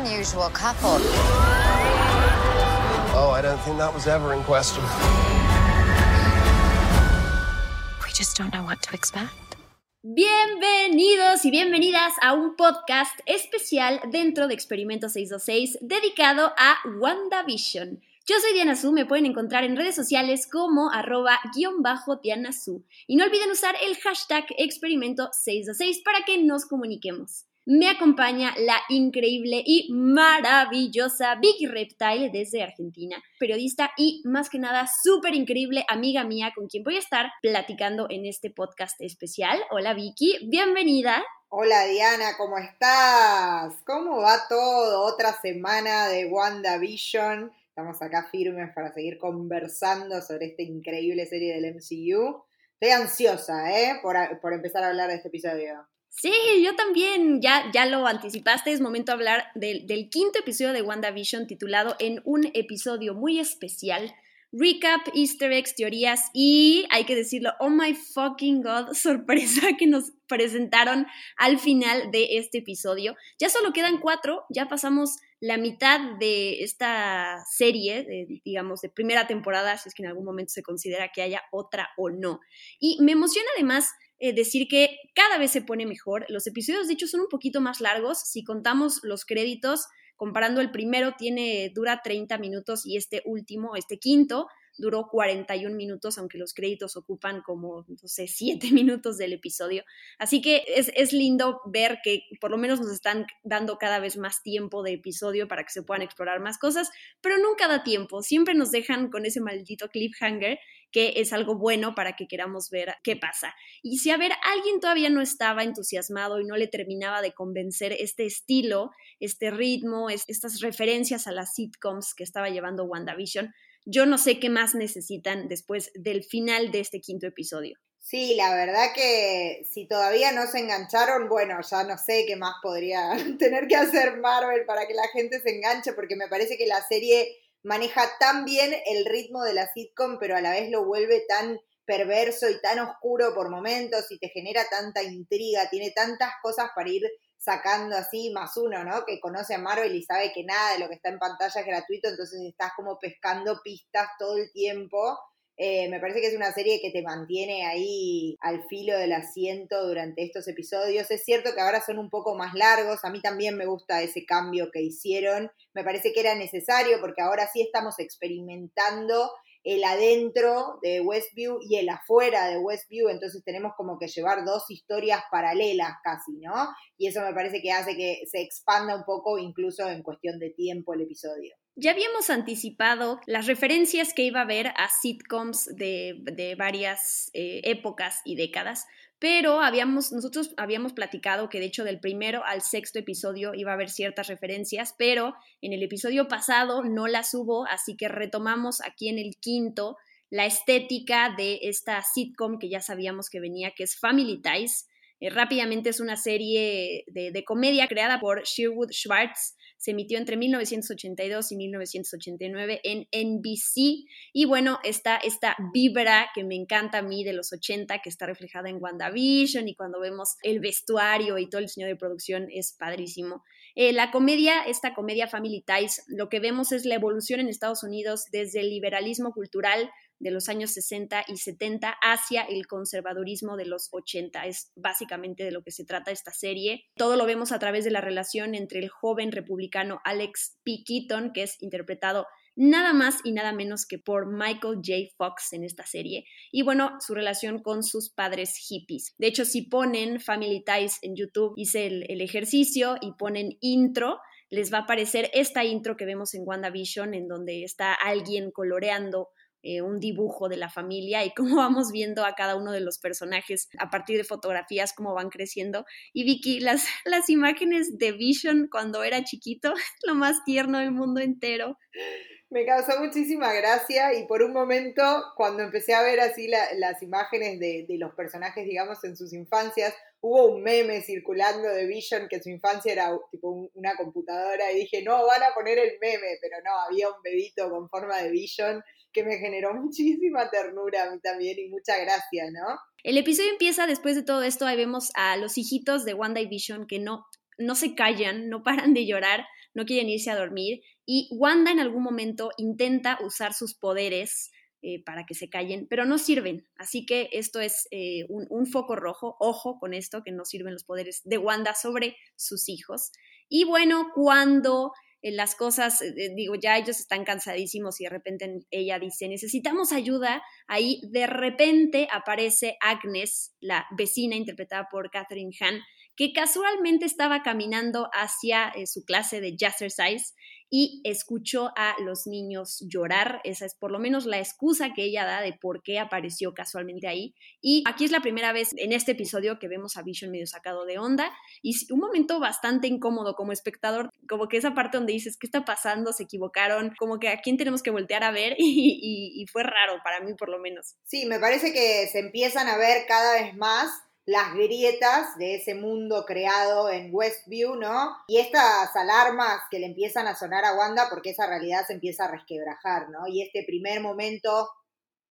unusual couple. Oh, I don't think that was ever in question. We just don't know what to expect. Bienvenidos y bienvenidas a un podcast especial dentro de Experimento 626 dedicado a WandaVision. Yo soy Diana Su, me pueden encontrar en redes sociales como arroba guion bajo Diana Su. Y no olviden usar el hashtag Experimento 626 para que nos comuniquemos me acompaña la increíble y maravillosa Vicky Reptile desde Argentina, periodista y más que nada súper increíble amiga mía con quien voy a estar platicando en este podcast especial. Hola Vicky, bienvenida. Hola Diana, ¿cómo estás? ¿Cómo va todo? Otra semana de WandaVision. Estamos acá firmes para seguir conversando sobre esta increíble serie del MCU. Estoy ansiosa, ¿eh? Por, por empezar a hablar de este episodio. Sí, yo también, ya, ya lo anticipaste, es momento de hablar del, del quinto episodio de WandaVision titulado En un episodio muy especial, recap, easter eggs, teorías y, hay que decirlo, oh my fucking god, sorpresa que nos presentaron al final de este episodio. Ya solo quedan cuatro, ya pasamos la mitad de esta serie, digamos, de primera temporada, si es que en algún momento se considera que haya otra o no. Y me emociona además eh, decir que cada vez se pone mejor. Los episodios, de hecho, son un poquito más largos. Si contamos los créditos, comparando el primero, tiene, dura 30 minutos y este último, este quinto, duró 41 minutos, aunque los créditos ocupan como, no sé, 7 minutos del episodio. Así que es, es, lindo ver que por lo menos nos están dando cada vez más tiempo de episodio para que se puedan explorar más cosas, pero nunca da tiempo. Siempre nos dejan con ese maldito cliffhanger que es algo bueno para que queramos ver qué pasa. Y si a ver, alguien todavía no estaba entusiasmado y no le terminaba de convencer este estilo, este ritmo, estas referencias a las sitcoms que estaba llevando WandaVision, yo no sé qué más necesitan después del final de este quinto episodio. Sí, la verdad que si todavía no se engancharon, bueno, ya no sé qué más podría tener que hacer Marvel para que la gente se enganche, porque me parece que la serie maneja tan bien el ritmo de la sitcom, pero a la vez lo vuelve tan perverso y tan oscuro por momentos y te genera tanta intriga, tiene tantas cosas para ir sacando así, más uno, ¿no? Que conoce a Marvel y sabe que nada de lo que está en pantalla es gratuito, entonces estás como pescando pistas todo el tiempo. Eh, me parece que es una serie que te mantiene ahí al filo del asiento durante estos episodios. Es cierto que ahora son un poco más largos, a mí también me gusta ese cambio que hicieron, me parece que era necesario porque ahora sí estamos experimentando el adentro de Westview y el afuera de Westview, entonces tenemos como que llevar dos historias paralelas casi, ¿no? Y eso me parece que hace que se expanda un poco incluso en cuestión de tiempo el episodio. Ya habíamos anticipado las referencias que iba a haber a sitcoms de, varias eh, épocas y décadas, pero habíamos, nosotros habíamos platicado que de hecho del primero al sexto episodio iba a haber ciertas referencias, pero en el episodio pasado no las hubo, así que retomamos aquí en el quinto la estética de esta sitcom que ya sabíamos que venía, que es Family Ties. Eh, rápidamente es una serie de, comedia creada por Sherwood Schwartz, se emitió entre 1982 y 1989 en NBC. Y bueno, está esta vibra que me encanta a mí de los 80, que está reflejada en WandaVision y cuando vemos el vestuario y todo el diseño de producción es padrísimo. Eh, la comedia, esta comedia Family Ties, lo que vemos es la evolución en Estados Unidos desde el liberalismo cultural de los años 60 y 70 hacia el conservadurismo de los 80. Es básicamente de lo que se trata esta serie. Todo lo vemos a través de la relación entre el joven republicano Alex P. Keaton, que es interpretado nada más y nada menos que por Michael J. Fox en esta serie. Y bueno, su relación con sus padres hippies. De hecho, si ponen Family Ties en YouTube, hice el, el ejercicio y ponen intro, les va a aparecer esta intro que vemos en WandaVision, en donde está alguien coloreando eh, un dibujo de la familia y cómo vamos viendo a cada uno de los personajes a partir de fotografías, cómo van creciendo. Y Vicky, las, las imágenes de Vision cuando era chiquito, lo más tierno del mundo entero. Me causó muchísima gracia y por un momento, cuando empecé a ver así las imágenes de, de, los personajes, digamos, en sus infancias, hubo un meme circulando de Vision que su infancia era tipo una computadora y dije, no, van a poner el meme, pero no, había un bebito con forma de Vision que me generó muchísima ternura a mí también y mucha gracia, ¿no? El episodio empieza después de todo esto, ahí vemos a los hijitos de Wanda y Vision que no no se callan, no paran de llorar, no quieren irse a dormir y Wanda en algún momento intenta usar sus poderes eh, para que se callen, pero no sirven. Así que esto es eh, un, foco rojo, ojo con esto, que no sirven los poderes de Wanda sobre sus hijos. Y bueno, cuando eh, las cosas, digo, ya ellos están cansadísimos y de repente ella dice, necesitamos ayuda, ahí de repente aparece Agnes, la vecina interpretada por Catherine Hahn, que casualmente estaba caminando hacia su clase de jazzercise y escuchó a los niños llorar. Esa es por lo menos la excusa que ella da de por qué apareció casualmente ahí. Y aquí es la primera vez en este episodio que vemos a Vision medio sacado de onda y un momento bastante incómodo como espectador, como que esa parte donde dices, ¿qué está pasando? ¿Se equivocaron? Como que a quién tenemos que voltear a ver y, y fue raro para mí por lo menos. Sí, me parece que se empiezan a ver cada vez más las grietas de ese mundo creado en Westview, ¿no? Y estas alarmas que le empiezan a sonar a Wanda porque esa realidad se empieza a resquebrajar, ¿no? Y este primer momento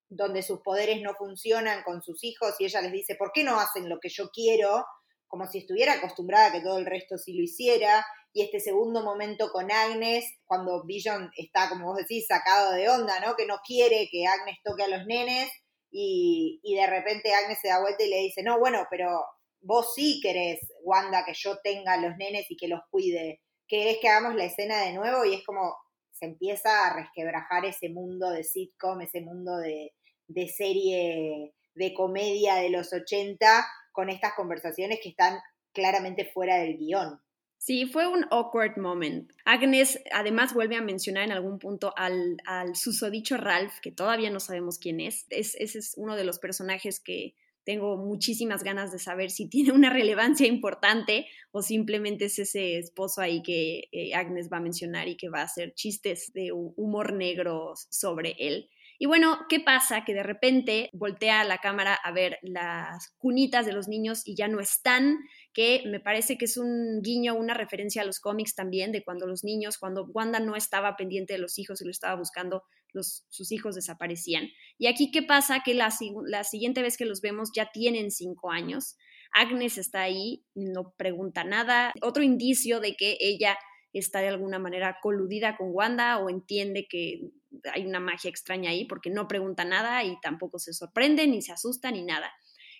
donde sus poderes no funcionan con sus hijos y ella les dice, ¿por qué no hacen lo que yo quiero? Como si estuviera acostumbrada a que todo el resto sí lo hiciera. Y este segundo momento con Agnes, cuando Vision está, como vos decís, sacado de onda, ¿no? Que no quiere que Agnes toque a los nenes y, de repente Agnes se da vuelta y le dice, no, bueno, pero vos sí querés, Wanda, que yo tenga los nenes y que los cuide. ¿Querés que hagamos la escena de nuevo? Y es como se empieza a resquebrajar ese mundo de sitcom, ese mundo de, de serie de comedia de los 80 con estas conversaciones que están claramente fuera del guion. Sí, fue un awkward moment. Agnes además vuelve a mencionar en algún punto al, al susodicho Ralph, que todavía no sabemos quién es. es. Ese es uno de los personajes que tengo muchísimas ganas de saber si tiene una relevancia importante o simplemente es ese esposo ahí que eh, Agnes va a mencionar y que va a hacer chistes de humor negro sobre él. Y bueno, ¿qué pasa? Que de repente voltea la cámara a ver las cunitas de los niños y ya no están, que me parece que es un guiño, una referencia a los cómics también, de cuando los niños, cuando Wanda no estaba pendiente de los hijos y lo estaba buscando, los, sus hijos desaparecían. Y aquí, ¿qué pasa? Que la, la siguiente vez que los vemos ya tienen cinco años. Agnes está ahí, no pregunta nada. Otro indicio de que ella está de alguna manera coludida con Wanda o entiende que hay una magia extraña ahí porque no pregunta nada y tampoco se sorprende, ni se asusta, ni nada.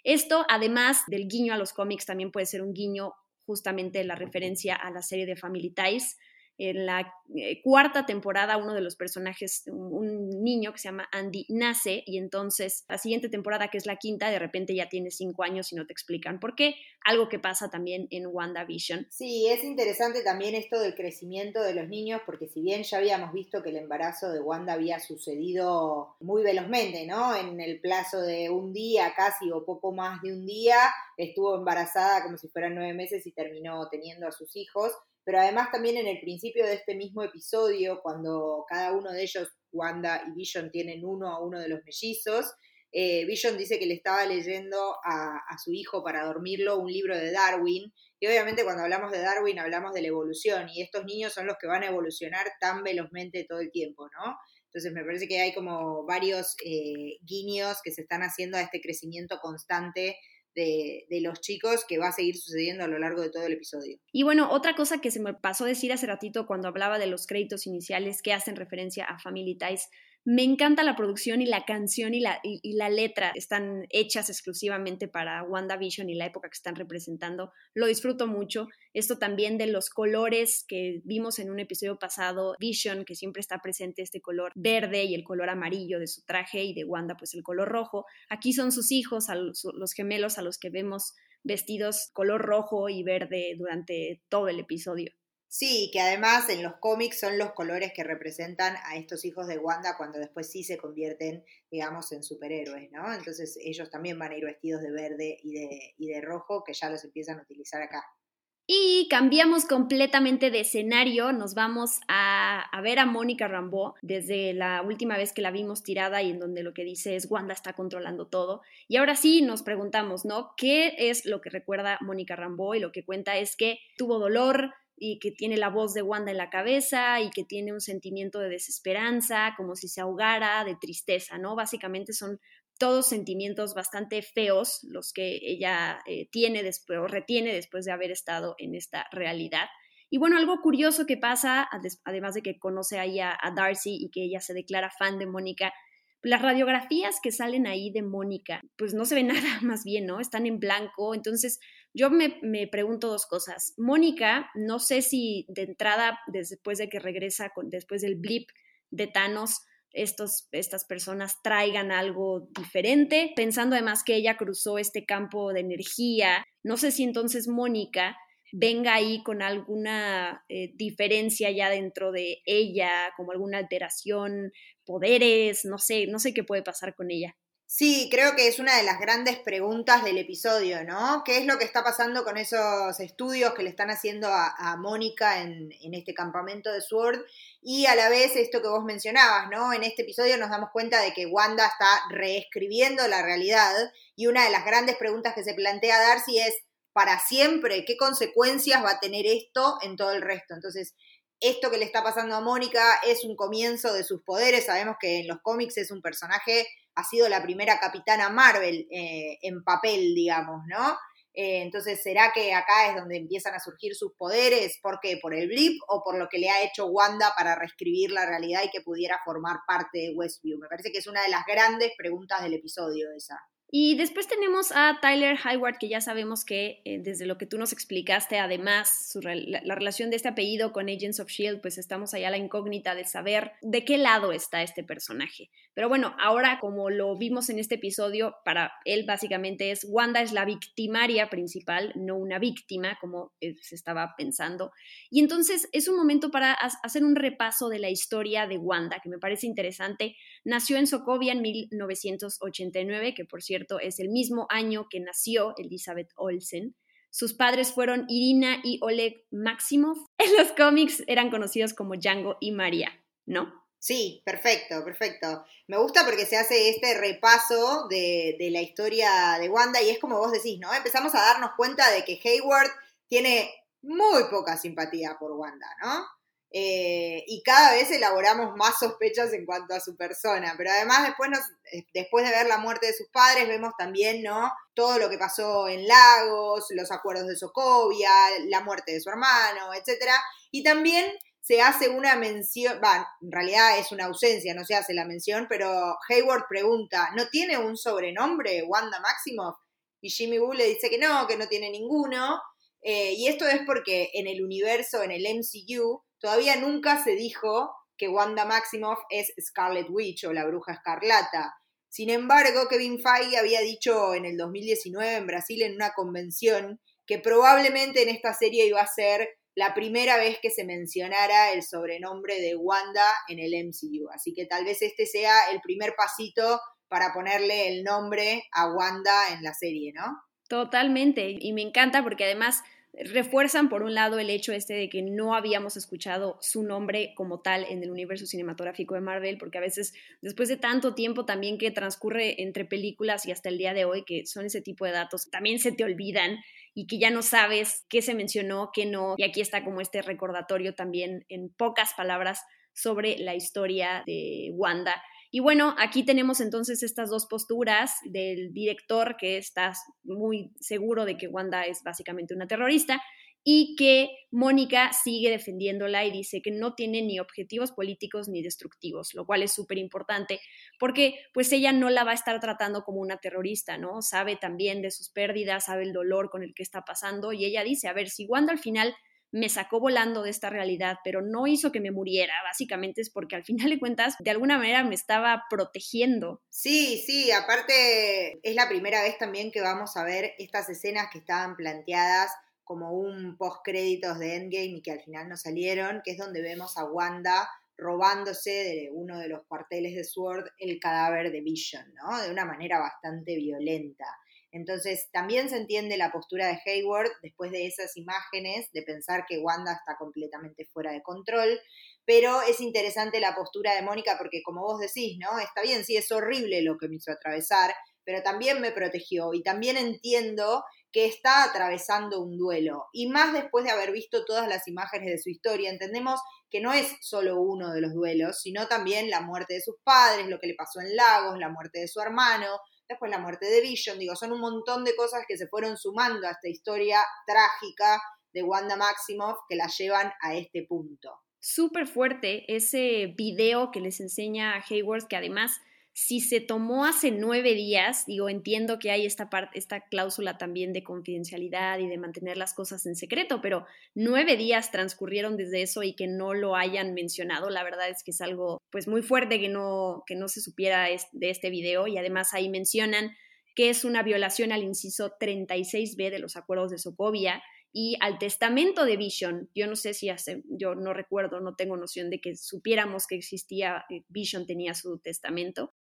Esto, además del guiño a los cómics, también puede ser un guiño justamente la referencia a la serie de Family Ties, en la eh, cuarta temporada uno de los personajes, un, niño que se llama Andy, nace y entonces la siguiente temporada, que es la quinta, de repente ya tiene cinco años y no te explican por qué. Algo que pasa también en WandaVision. Sí, es interesante también esto del crecimiento de los niños, porque si bien ya habíamos visto que el embarazo de Wanda había sucedido muy velozmente, ¿no? En el plazo de un día casi o poco más de un día, estuvo embarazada como si fueran nueve meses y terminó teniendo a sus hijos pero además también en el principio de este mismo episodio, cuando cada uno de ellos, Wanda y Vision, tienen uno a uno de los mellizos, eh, Vision dice que le estaba leyendo a, su hijo para dormirlo un libro de Darwin, y obviamente cuando hablamos de Darwin hablamos de la evolución, y estos niños son los que van a evolucionar tan velozmente todo el tiempo, ¿no? Entonces me parece que hay como varios eh, guiños que se están haciendo a este crecimiento constante de, los chicos que va a seguir sucediendo a lo largo de todo el episodio. Y bueno, otra cosa que se me pasó decir hace ratito cuando hablaba de los créditos iniciales que hacen referencia a Family Ties me encanta la producción y la canción y la, y, la letra. Están hechas exclusivamente para WandaVision y la época que están representando. Lo disfruto mucho. Esto también de los colores que vimos en un episodio pasado, Vision, que siempre está presente este color verde y el color amarillo de su traje y de Wanda pues el color rojo. Aquí son sus hijos, los gemelos a los que vemos vestidos color rojo y verde durante todo el episodio. Sí, que además en los cómics son los colores que representan a estos hijos de Wanda cuando después sí se convierten, digamos, en superhéroes, ¿no? Entonces ellos también van a ir vestidos de verde y de, y de rojo, que ya los empiezan a utilizar acá. Y cambiamos completamente de escenario, nos vamos a, a, ver a Mónica Rambeau desde la última vez que la vimos tirada y en donde lo que dice es Wanda está controlando todo. Y ahora sí nos preguntamos, ¿no? ¿Qué es lo que recuerda Mónica Rambeau? Y lo que cuenta es que tuvo dolor, y que tiene la voz de Wanda en la cabeza y que tiene un sentimiento de desesperanza, como si se ahogara, de tristeza, ¿no? Básicamente son todos sentimientos bastante feos los que ella eh, tiene después o retiene después de haber estado en esta realidad. Y bueno, algo curioso que pasa, además de que conoce ahí a, a Darcy y que ella se declara fan de Mónica, las radiografías que salen ahí de Mónica, pues no se ve nada más bien, ¿no? Están en blanco. Entonces, yo me, me pregunto dos cosas. Mónica, no sé si de entrada, después de que regresa, con, después del blip de Thanos, estos, estas personas traigan algo diferente, pensando además que ella cruzó este campo de energía. No sé si entonces Mónica venga ahí con alguna eh, diferencia ya dentro de ella, como alguna alteración, poderes, no sé, no sé qué puede pasar con ella. Sí, creo que es una de las grandes preguntas del episodio, ¿no? ¿Qué es lo que está pasando con esos estudios que le están haciendo a, Mónica en, en, este campamento de Sword? Y a la vez esto que vos mencionabas, ¿no? En este episodio nos damos cuenta de que Wanda está reescribiendo la realidad y una de las grandes preguntas que se plantea Darcy es, ¿para siempre? ¿Qué consecuencias va a tener esto en todo el resto? Entonces, esto que le está pasando a Mónica es un comienzo de sus poderes. Sabemos que en los cómics es un personaje, ha sido la primera capitana Marvel eh, en papel, digamos, ¿no? Eh, entonces, ¿será que acá es donde empiezan a surgir sus poderes? ¿Por qué? ¿Por el blip o por lo que le ha hecho Wanda para reescribir la realidad y que pudiera formar parte de Westview? Me parece que es una de las grandes preguntas del episodio esa. Y después tenemos a Tyler Hayward, que ya sabemos que eh, desde lo que tú nos explicaste, además, la, relación de este apellido con Agents of Shield, pues estamos allá a la incógnita de saber de qué lado está este personaje. Pero bueno, ahora como lo vimos en este episodio, para él básicamente es Wanda es la victimaria principal, no una víctima, como eh, se estaba pensando. Y entonces es un momento para hacer un repaso de la historia de Wanda, que me parece interesante. Nació en Sokovia en 1989, que por cierto, es el mismo año que nació Elizabeth Olsen. Sus padres fueron Irina y Oleg Maximov. En los cómics eran conocidos como Django y María, ¿no? Sí, perfecto, perfecto. Me gusta porque se hace este repaso de, de, la historia de Wanda y es como vos decís, ¿no? Empezamos a darnos cuenta de que Hayward tiene muy poca simpatía por Wanda, ¿no? Eh, y cada vez elaboramos más sospechas en cuanto a su persona, pero además después, eh, después de ver la muerte de sus padres, vemos también, ¿no? Todo lo que pasó en Lagos, los acuerdos de Sokovia, la muerte de su hermano, etc. Y también se hace una mención, va, en realidad es una ausencia, no se hace la mención, pero Hayward pregunta, ¿no tiene un sobrenombre Wanda Maximoff? Y Jimmy Woo le dice que no, que no tiene ninguno. Eh, y esto es porque en el universo, en el MCU, Todavía nunca se dijo que Wanda Maximoff es Scarlet Witch o la bruja escarlata. Sin embargo, Kevin Feige había dicho en el 2019 en Brasil en una convención que probablemente en esta serie iba a ser la primera vez que se mencionara el sobrenombre de Wanda en el MCU. Así que tal vez este sea el primer pasito para ponerle el nombre a Wanda en la serie, ¿no? Totalmente. Y me encanta porque además refuerzan por un lado el hecho este de que no habíamos escuchado su nombre como tal en el universo cinematográfico de Marvel, porque a veces después de tanto tiempo también que transcurre entre películas y hasta el día de hoy, que son ese tipo de datos, también se te olvidan y que ya no sabes qué se mencionó, qué no, y aquí está como este recordatorio también en pocas palabras sobre la historia de Wanda y bueno, aquí tenemos entonces estas dos posturas del director que está muy seguro de que Wanda es básicamente una terrorista y que Mónica sigue defendiéndola y dice que no tiene ni objetivos políticos ni destructivos, lo cual es súper importante porque pues ella no la va a estar tratando como una terrorista, ¿no? Sabe también de sus pérdidas, sabe el dolor con el que está pasando y ella dice, a ver, si Wanda al final me sacó volando de esta realidad, pero no hizo que me muriera, básicamente es porque al final de cuentas, de alguna manera me estaba protegiendo. Sí, sí, aparte es la primera vez también que vamos a ver estas escenas que estaban planteadas como un post créditos de Endgame y que al final no salieron, que es donde vemos a Wanda robándose de uno de los cuarteles de Sword el cadáver de Vision, ¿no? De una manera bastante violenta. Entonces, también se entiende la postura de Hayward después de esas imágenes, de pensar que Wanda está completamente fuera de control, pero es interesante la postura de Mónica porque, como vos decís, ¿no? Está bien, sí, es horrible lo que me hizo atravesar, pero también me protegió y también entiendo que está atravesando un duelo. Y más después de haber visto todas las imágenes de su historia, entendemos que no es solo uno de los duelos, sino también la muerte de sus padres, lo que le pasó en Lagos, la muerte de su hermano, después la muerte de Vision, digo, son un montón de cosas que se fueron sumando a esta historia trágica de Wanda Maximoff que la llevan a este punto. Súper fuerte ese video que les enseña a Hayworth, que además si se tomó hace nueve días, digo, entiendo que hay esta, parte, esta cláusula también de confidencialidad y de mantener las cosas en secreto, pero nueve días transcurrieron desde eso y que no lo hayan mencionado, la verdad es que es algo pues muy fuerte que no, que no se supiera de este video y además ahí mencionan que es una violación al inciso 36b de los acuerdos de Sokovia y al testamento de Vision. Yo no sé si hace, yo no recuerdo, no tengo noción de que supiéramos que existía, eh, Vision tenía su testamento,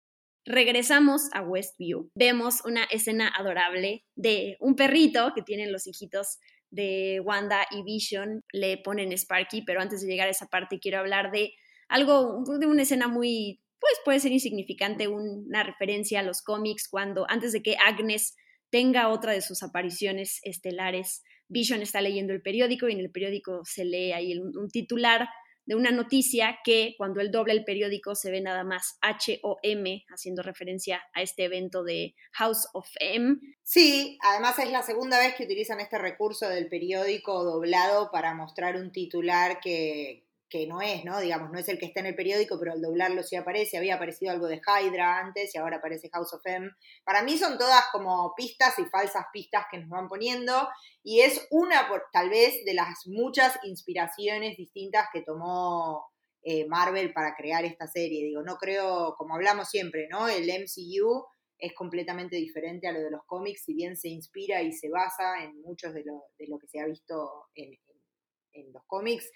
Regresamos a Westview. Vemos una escena adorable de un perrito que tienen los hijitos de Wanda y Vision. Le ponen Sparky, pero antes de llegar a esa parte quiero hablar de algo, de una escena muy, pues puede ser insignificante, una referencia a los cómics cuando antes de que Agnes tenga otra de sus apariciones estelares, Vision está leyendo el periódico y en el periódico se lee ahí un titular de una noticia que cuando él dobla el periódico se ve nada más H-O-M, haciendo referencia a este evento de House of M. Sí, además es la segunda vez que utilizan este recurso del periódico doblado para mostrar un titular que, que no es, ¿no? Digamos, no es el que está en el periódico, pero al doblarlo sí aparece. Había aparecido algo de Hydra antes y ahora aparece House of M. Para mí son todas como pistas y falsas pistas que nos van poniendo y es una, tal vez, de las muchas inspiraciones distintas que tomó eh, Marvel para crear esta serie. Digo, no creo, como hablamos siempre, ¿no? El MCU es completamente diferente a lo de los cómics, si bien se inspira y se basa en muchos de lo, de lo que se ha visto en, en los cómics,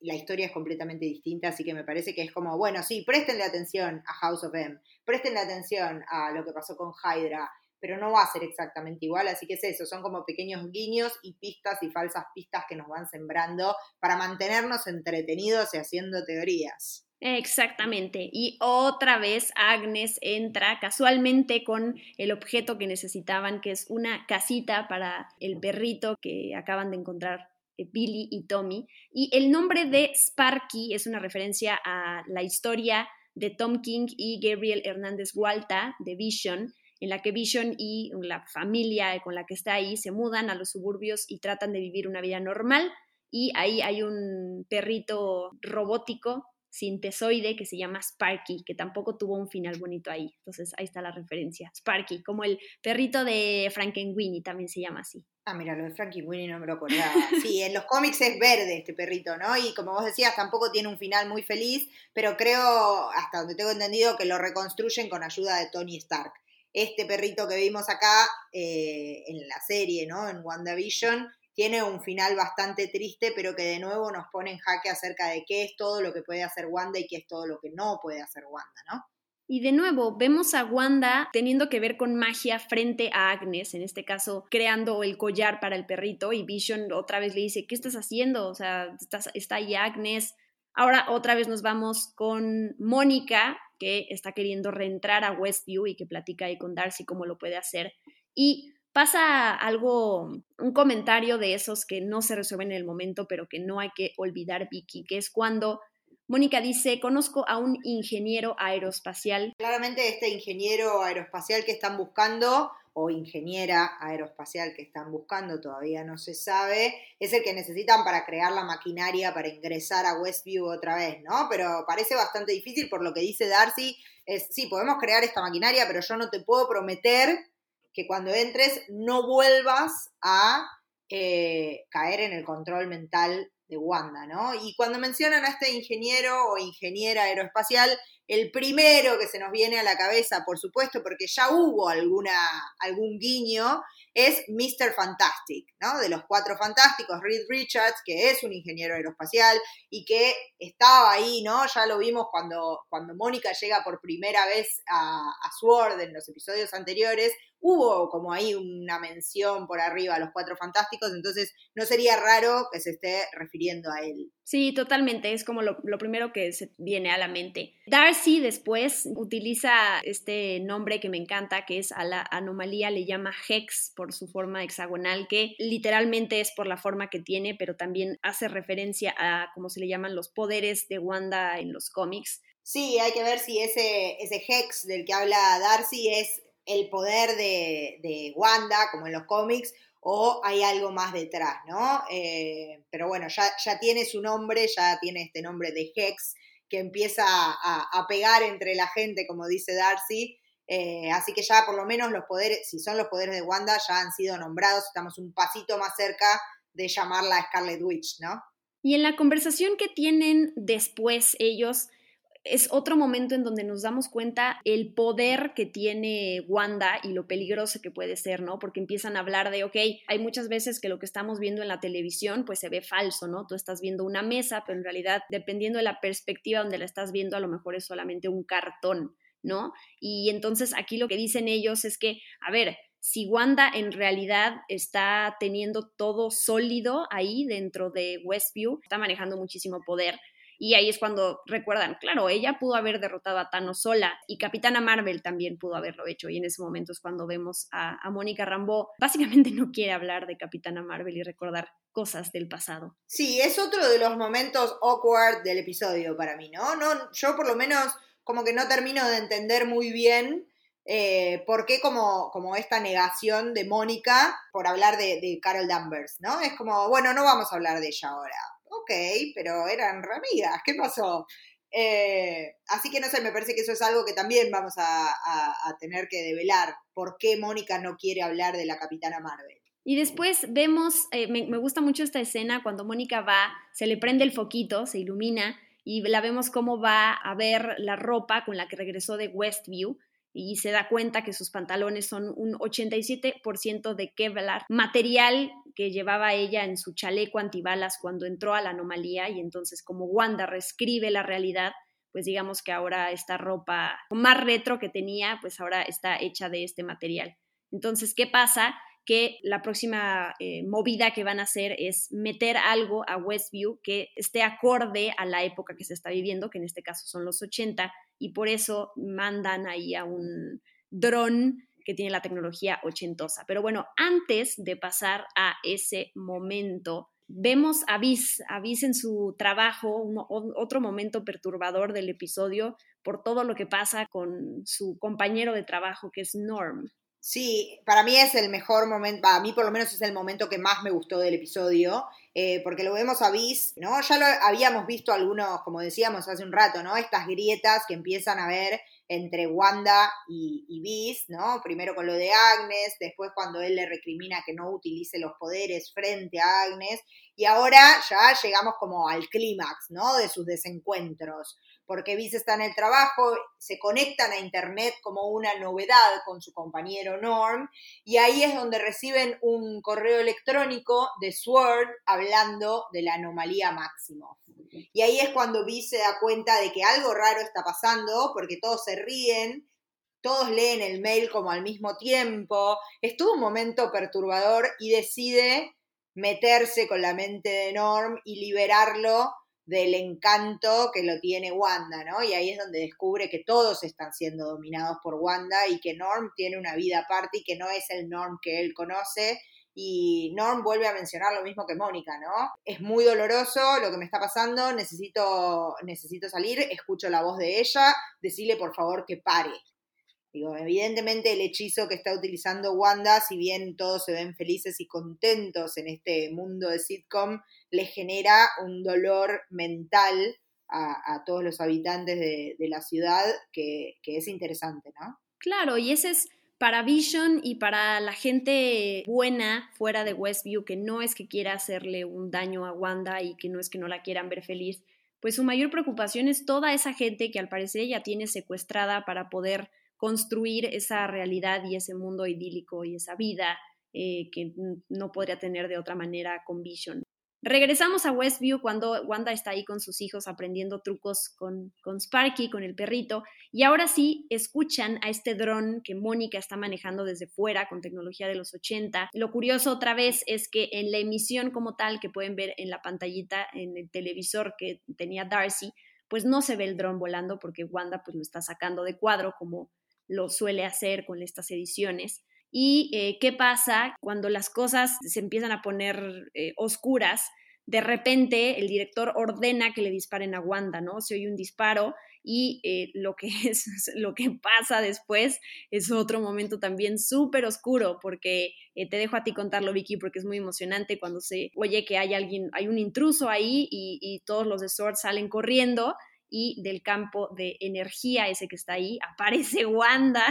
la historia es completamente distinta, así que me parece que es como, bueno, sí, préstenle atención a House of M, préstenle atención a lo que pasó con Hydra, pero no va a ser exactamente igual, así que es eso, son como pequeños guiños y pistas y falsas pistas que nos van sembrando para mantenernos entretenidos y haciendo teorías. Exactamente. Y otra vez Agnes entra casualmente con el objeto que necesitaban, que es una casita para el perrito que acaban de encontrar Billy y Tommy. Y el nombre de Sparky es una referencia a la historia de Tom King y Gabriel Hernández Walta de Vision, en la que Vision y la familia con la que está ahí se mudan a los suburbios y tratan de vivir una vida normal. Y ahí hay un perrito robótico sintesoide que se llama Sparky, que tampoco tuvo un final bonito ahí. Entonces ahí está la referencia. Sparky, como el perrito de Frankenweenie también se llama así. Ah, mira, lo de Frankenweenie no me lo acordaba. Sí, en los cómics es verde este perrito, ¿no? Y como vos decías, tampoco tiene un final muy feliz, pero creo, hasta donde tengo entendido, que lo reconstruyen con ayuda de Tony Stark. Este perrito que vimos acá eh, en la serie, ¿no? En WandaVision, tiene un final bastante triste, pero que de nuevo nos pone en jaque acerca de qué es todo lo que puede hacer Wanda y qué es todo lo que no puede hacer Wanda, ¿no? Y de nuevo, vemos a Wanda teniendo que ver con magia frente a Agnes, en este caso creando el collar para el perrito y Vision otra vez le dice, ¿qué estás haciendo? O sea, está ahí Agnes. Ahora otra vez nos vamos con Mónica, que está queriendo reentrar a Westview y que platica ahí con Darcy cómo lo puede hacer. Y pasa algo, un comentario de esos que no se resuelven en el momento, pero que no hay que olvidar, Vicky, que es cuando Mónica dice, conozco a un ingeniero aeroespacial. Claramente este ingeniero aeroespacial que están buscando, o ingeniera aeroespacial que están buscando, todavía no se sabe, es el que necesitan para crear la maquinaria para ingresar a Westview otra vez, ¿no? Pero parece bastante difícil por lo que dice Darcy, es, sí, podemos crear esta maquinaria, pero yo no te puedo prometer que cuando entres no vuelvas a eh, caer en el control mental de Wanda, ¿no? Y cuando mencionan a este ingeniero o ingeniera aeroespacial, el primero que se nos viene a la cabeza, por supuesto, porque ya hubo alguna, algún guiño, es Mr. Fantastic, ¿no? De los cuatro fantásticos, Reed Richards, que es un ingeniero aeroespacial y que estaba ahí, ¿no? Ya lo vimos cuando, cuando Mónica llega por primera vez a, a Sword en los episodios anteriores, hubo como ahí una mención por arriba a los cuatro fantásticos, entonces no sería raro que se esté refiriendo a él. Sí, totalmente, es como lo, primero que se viene a la mente. Darcy después utiliza este nombre que me encanta, que es a la anomalía, le llama Hex por su forma hexagonal, que literalmente es por la forma que tiene, pero también hace referencia a, como se le llaman, los poderes de Wanda en los cómics. Sí, hay que ver si ese, ese Hex del que habla Darcy es el poder de, Wanda, como en los cómics, o hay algo más detrás, ¿no? Eh, pero bueno, ya, ya, tiene su nombre, ya tiene este nombre de Hex, que empieza a, pegar entre la gente, como dice Darcy. Eh, así que ya por lo menos los poderes, si son los poderes de Wanda, ya han sido nombrados, estamos un pasito más cerca de llamarla Scarlet Witch, ¿no? Y en la conversación que tienen después ellos, es otro momento en donde nos damos cuenta el poder que tiene Wanda y lo peligroso que puede ser, ¿no? Porque empiezan a hablar de, ok, hay muchas veces que lo que estamos viendo en la televisión pues se ve falso, ¿no? Tú estás viendo una mesa, pero en realidad, dependiendo de la perspectiva donde la estás viendo, a lo mejor es solamente un cartón, ¿no? Y entonces aquí lo que dicen ellos es que, a ver, si Wanda en realidad está teniendo todo sólido ahí dentro de Westview, está manejando muchísimo poder, y ahí es cuando recuerdan, claro, ella pudo haber derrotado a Thanos sola y Capitana Marvel también pudo haberlo hecho. Y en ese momento es cuando vemos a, Mónica Rambeau. Básicamente no quiere hablar de Capitana Marvel y recordar cosas del pasado. Sí, es otro de los momentos awkward del episodio para mí, ¿no? no yo por lo menos como que no termino de entender muy bien eh, por qué como, como esta negación de Mónica por hablar de Carol Danvers, ¿no? Es como, bueno, no vamos a hablar de ella ahora ok, pero eran ramigas, ¿qué pasó? Eh, así que no sé, me parece que eso es algo que también vamos a, tener que develar, por qué Mónica no quiere hablar de la Capitana Marvel. Y después vemos, eh, me, me, gusta mucho esta escena cuando Mónica va, se le prende el foquito, se ilumina y la vemos cómo va a ver la ropa con la que regresó de Westview y se da cuenta que sus pantalones son un 87% de Kevlar, material que llevaba ella en su chaleco antibalas cuando entró a la anomalía y entonces como Wanda reescribe la realidad, pues digamos que ahora esta ropa más retro que tenía, pues ahora está hecha de este material. Entonces, ¿qué pasa? Que la próxima eh, movida que van a hacer es meter algo a Westview que esté acorde a la época que se está viviendo, que en este caso son los 80, y por eso mandan ahí a un dron que tiene la tecnología ochentosa. Pero bueno, antes de pasar a ese momento, vemos a Viz, a Viz en su trabajo, otro momento perturbador del episodio por todo lo que pasa con su compañero de trabajo que es Norm. Sí, para mí es el mejor momento, a mí por lo menos es el momento que más me gustó del episodio, eh, porque lo vemos a Viz, ¿no? Ya lo habíamos visto algunos, como decíamos hace un rato, ¿no? Estas grietas que empiezan a ver entre Wanda y, y ¿no? Primero con lo de Agnes, después cuando él le recrimina que no utilice los poderes frente a Agnes, y ahora ya llegamos como al clímax, ¿no? De sus desencuentros porque Viz está en el trabajo, se conectan a Internet como una novedad con su compañero Norm, y ahí es donde reciben un correo electrónico de Sword hablando de la anomalía máximo. Y ahí es cuando Viz se da cuenta de que algo raro está pasando, porque todos se ríen, todos leen el mail como al mismo tiempo. Estuvo un momento perturbador y decide meterse con la mente de Norm y liberarlo del encanto que lo tiene Wanda, ¿no? Y ahí es donde descubre que todos están siendo dominados por Wanda y que Norm tiene una vida aparte y que no es el Norm que él conoce. Y Norm vuelve a mencionar lo mismo que Mónica, ¿no? Es muy doloroso lo que me está pasando, necesito, necesito salir, escucho la voz de ella, decirle por favor que pare, Digo, evidentemente el hechizo que está utilizando Wanda, si bien todos se ven felices y contentos en este mundo de sitcom, le genera un dolor mental a, todos los habitantes de, la ciudad que, es interesante, ¿no? Claro, y ese es para Vision y para la gente buena fuera de Westview, que no es que quiera hacerle un daño a Wanda y que no es que no la quieran ver feliz, pues su mayor preocupación es toda esa gente que al parecer ella tiene secuestrada para poder construir esa realidad y ese mundo idílico y esa vida eh, que no podría tener de otra manera con Vision. Regresamos a Westview cuando Wanda está ahí con sus hijos aprendiendo trucos con, con Sparky, con el perrito, y ahora sí escuchan a este dron que Mónica está manejando desde fuera con tecnología de los 80. Lo curioso otra vez es que en la emisión como tal que pueden ver en la pantallita, en el televisor que tenía Darcy, pues no se ve el dron volando porque Wanda pues lo está sacando de cuadro como lo suele hacer con estas ediciones. ¿Y eh, qué pasa cuando las cosas se empiezan a poner eh, oscuras? De repente el director ordena que le disparen a Wanda, ¿no? Se oye un disparo y eh, lo, que es, lo que pasa después es otro momento también súper oscuro porque te dejo a ti contarlo, Vicky, porque es muy emocionante cuando se oye que hay alguien, hay un intruso ahí y, y todos los de Sword salen corriendo y del campo de energía ese que está ahí aparece Wanda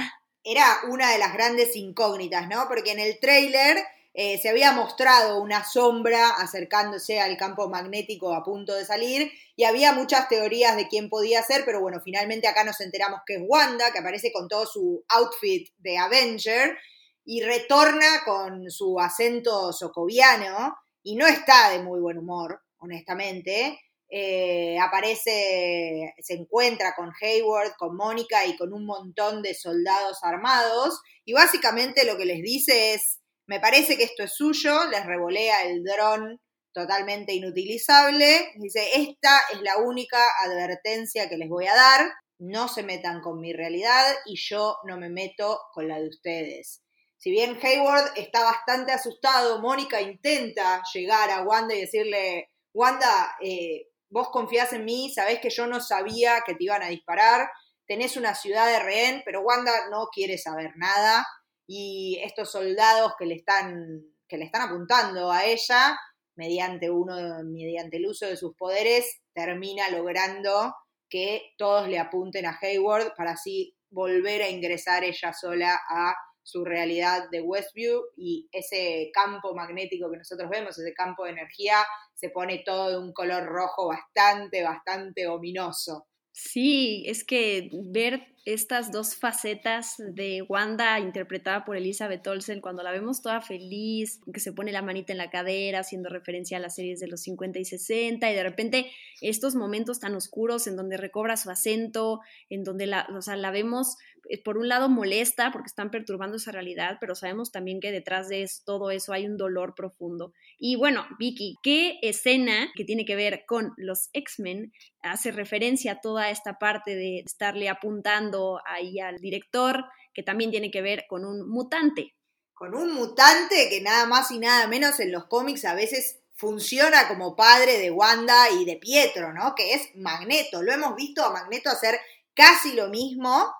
era una de las grandes incógnitas, ¿no? Porque en el tráiler eh, se había mostrado una sombra acercándose al campo magnético a punto de salir y había muchas teorías de quién podía ser, pero bueno, finalmente acá nos enteramos que es Wanda, que aparece con todo su outfit de Avenger y retorna con su acento socoviano y no está de muy buen humor, honestamente. Eh, aparece, se encuentra con Hayward, con Mónica y con un montón de soldados armados. Y básicamente lo que les dice es, me parece que esto es suyo, les revolea el dron totalmente inutilizable, dice, esta es la única advertencia que les voy a dar, no se metan con mi realidad y yo no me meto con la de ustedes. Si bien Hayward está bastante asustado, Mónica intenta llegar a Wanda y decirle, Wanda, eh, vos confías en mí, sabés que yo no sabía que te iban a disparar, tenés una ciudad de rehén, pero Wanda no quiere saber nada y estos soldados que le están, que le están apuntando a ella, mediante, uno, mediante el uso de sus poderes, termina logrando que todos le apunten a Hayward para así volver a ingresar ella sola a su realidad de Westview y ese campo magnético que nosotros vemos, ese campo de energía, se pone todo de un color rojo bastante, bastante ominoso. Sí, es que ver estas dos facetas de Wanda interpretada por Elizabeth Olsen cuando la vemos toda feliz, que se pone la manita en la cadera haciendo referencia a las series de los 50 y 60 y de repente estos momentos tan oscuros en donde recobra su acento, en donde la, o sea, la vemos eh, por un lado molesta porque están perturbando esa realidad, pero sabemos también que detrás de todo eso hay un dolor profundo. Y bueno, Vicky, ¿qué escena que tiene que ver con los X-Men hace referencia a toda esta parte de estarle apuntando ahí al director, que también tiene que ver con un mutante? Con un mutante que nada más y nada menos en los cómics a veces funciona como padre de Wanda y de Pietro, ¿no? Que es Magneto. Lo hemos visto a Magneto hacer casi lo mismo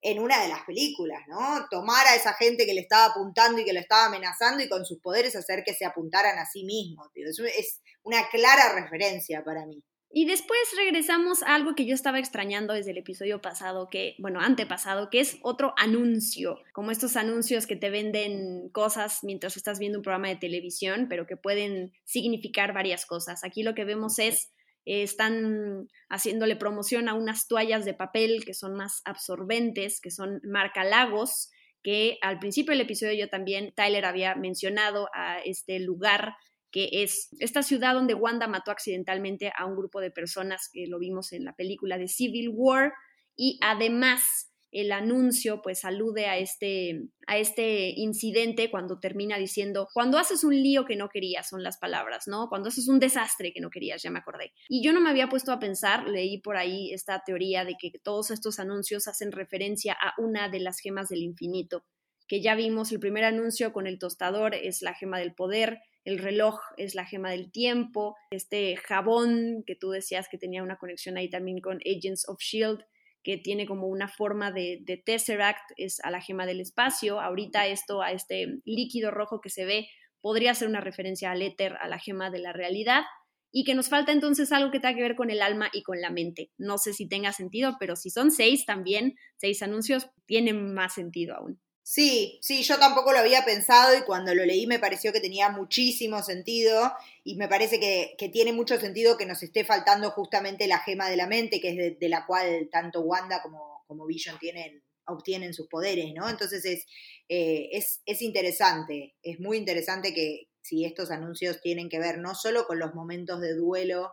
en una de las películas, ¿no? Tomar a esa gente que le estaba apuntando y que lo estaba amenazando y con sus poderes hacer que se apuntaran a sí mismos. Es una clara referencia para mí. Y después regresamos a algo que yo estaba extrañando desde el episodio pasado, que, bueno, antepasado, que es otro anuncio, como estos anuncios que te venden cosas mientras estás viendo un programa de televisión, pero que pueden significar varias cosas. Aquí lo que vemos es eh, están haciéndole promoción a unas toallas de papel que son más absorbentes, que son marca Lagos, que al principio del episodio yo también, Tyler había mencionado a este lugar que es esta ciudad donde Wanda mató accidentalmente a un grupo de personas que lo vimos en la película de Civil War y además el anuncio pues alude a este, a este incidente cuando termina diciendo, cuando haces un lío que no querías, son las palabras, ¿no? Cuando haces un desastre que no querías, ya me acordé. Y yo no me había puesto a pensar, leí por ahí esta teoría de que todos estos anuncios hacen referencia a una de las gemas del infinito, que ya vimos el primer anuncio con el tostador es la gema del poder, el reloj es la gema del tiempo, este jabón que tú decías que tenía una conexión ahí también con Agents of Shield que tiene como una forma de, de, tesseract, es a la gema del espacio. Ahorita esto, a este líquido rojo que se ve, podría ser una referencia al éter, a la gema de la realidad, y que nos falta entonces algo que tenga que ver con el alma y con la mente. No sé si tenga sentido, pero si son seis también, seis anuncios, tienen más sentido aún. Sí, sí, yo tampoco lo había pensado y cuando lo leí me pareció que tenía muchísimo sentido y me parece que, tiene mucho sentido que nos esté faltando justamente la gema de la mente, que es de, la cual tanto Wanda como, como Vision tienen, obtienen sus poderes, ¿no? Entonces es, eh, es, es interesante, es muy interesante que si estos anuncios tienen que ver no solo con los momentos de duelo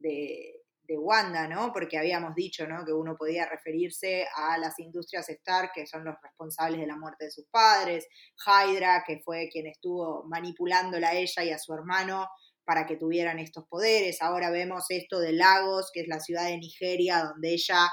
de, de Wanda, ¿no? Porque habíamos dicho, ¿no? Que uno podía referirse a las industrias Stark, que son los responsables de la muerte de sus padres, Hydra, que fue quien estuvo manipulándola a ella y a su hermano para que tuvieran estos poderes. Ahora vemos esto de Lagos, que es la ciudad de Nigeria, donde ella,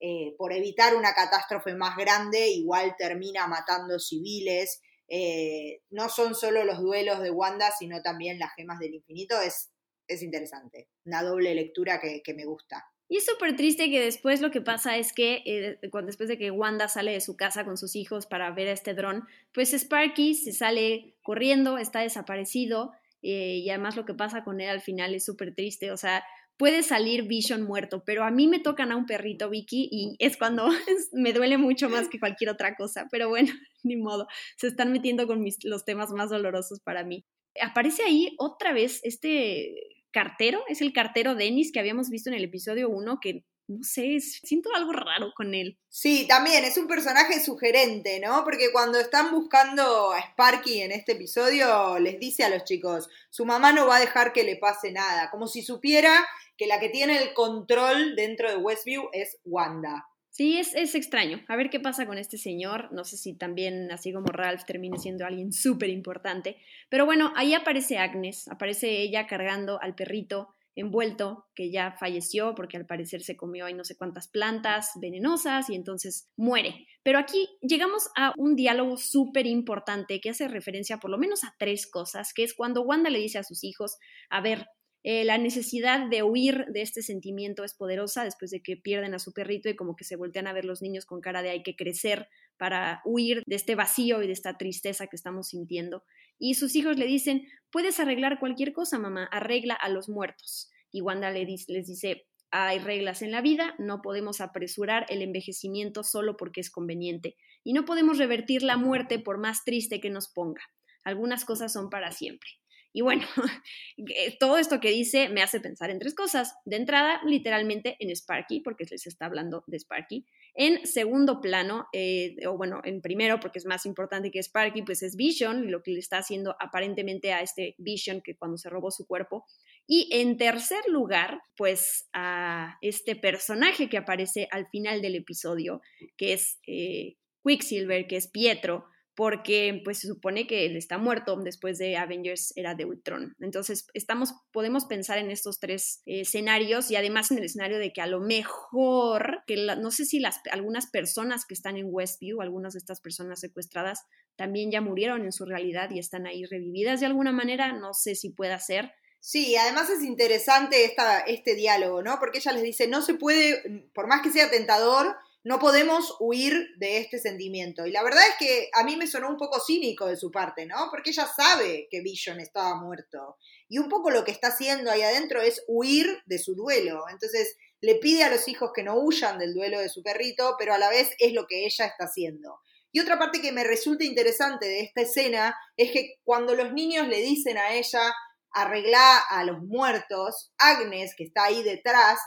eh, por evitar una catástrofe más grande, igual termina matando civiles. Eh, no son solo los duelos de Wanda, sino también las gemas del infinito. Es es interesante. Una doble lectura que, me gusta. Y es súper triste que después lo que pasa es que eh, cuando después de que Wanda sale de su casa con sus hijos para ver a este dron, pues Sparky se sale corriendo, está desaparecido eh, y además lo que pasa con él al final es súper triste, o sea, puede salir Vision muerto, pero a mí me tocan a un perrito Vicky y es cuando me duele mucho más que cualquier otra cosa, pero bueno, ni modo, se están metiendo con los temas más dolorosos para mí. Aparece ahí otra vez este cartero, es el cartero Dennis que habíamos visto en el episodio 1, que no sé, siento algo raro con él. Sí, también es un personaje sugerente, ¿no? Porque cuando están buscando a Sparky en este episodio, les dice a los chicos, su mamá no va a dejar que le pase nada, como si supiera que la que tiene el control dentro de Westview es Wanda. Sí, es, es, extraño. A ver qué pasa con este señor. No sé si también, así como Ralph, termine siendo alguien súper importante. Pero bueno, ahí aparece Agnes. Aparece ella cargando al perrito envuelto, que ya falleció porque al parecer se comió ahí no sé cuántas plantas venenosas y entonces muere. Pero aquí llegamos a un diálogo súper importante que hace referencia por lo menos a tres cosas, que es cuando Wanda le dice a sus hijos, a ver, eh, la necesidad de huir de este sentimiento es poderosa después de que pierden a su perrito y como que se voltean a ver los niños con cara de hay que crecer para huir de este vacío y de esta tristeza que estamos sintiendo. Y sus hijos le dicen, puedes arreglar cualquier cosa, mamá, arregla a los muertos. Y Wanda le les dice, hay reglas en la vida, no podemos apresurar el envejecimiento solo porque es conveniente y no podemos revertir la muerte por más triste que nos ponga. Algunas cosas son para siempre. Y bueno, todo esto que dice me hace pensar en tres cosas. De entrada, literalmente en Sparky, porque les está hablando de Sparky. En segundo plano, eh, o bueno, en primero, porque es más importante que Sparky, pues es Vision, lo que le está haciendo aparentemente a este Vision que cuando se robó su cuerpo. Y en tercer lugar, pues a este personaje que aparece al final del episodio, que es eh, Quicksilver, que es Pietro, porque pues se supone que él está muerto después de Avengers era de Ultron. Entonces, estamos, podemos pensar en estos tres escenarios y además en el escenario de que a lo mejor, que no sé si las, algunas personas que están en Westview, algunas de estas personas secuestradas, también ya murieron en su realidad y están ahí revividas de alguna manera, no sé si pueda ser. Sí, además es interesante esta, este diálogo, ¿no? Porque ella les dice, no se puede, por más que sea tentador, no podemos huir de este sentimiento. Y la verdad es que a mí me sonó un poco cínico de su parte, ¿no? Porque ella sabe que Vision estaba muerto. Y un poco lo que está haciendo ahí adentro es huir de su duelo. Entonces le pide a los hijos que no huyan del duelo de su perrito, pero a la vez es lo que ella está haciendo. Y otra parte que me resulta interesante de esta escena es que cuando los niños le dicen a ella arregla a los muertos, Agnes, que está ahí detrás,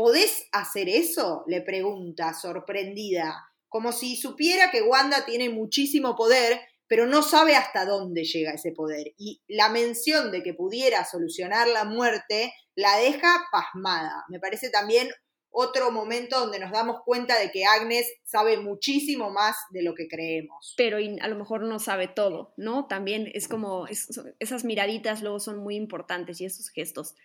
¿Podés hacer eso? le pregunta, sorprendida, como si supiera que Wanda tiene muchísimo poder, pero no sabe hasta dónde llega ese poder. Y la mención de que pudiera solucionar la muerte la deja pasmada. Me parece también otro momento donde nos damos cuenta de que Agnes sabe muchísimo más de lo que creemos. Pero a lo mejor no sabe todo, ¿no? También es como esas miraditas luego son muy importantes y esos gestos.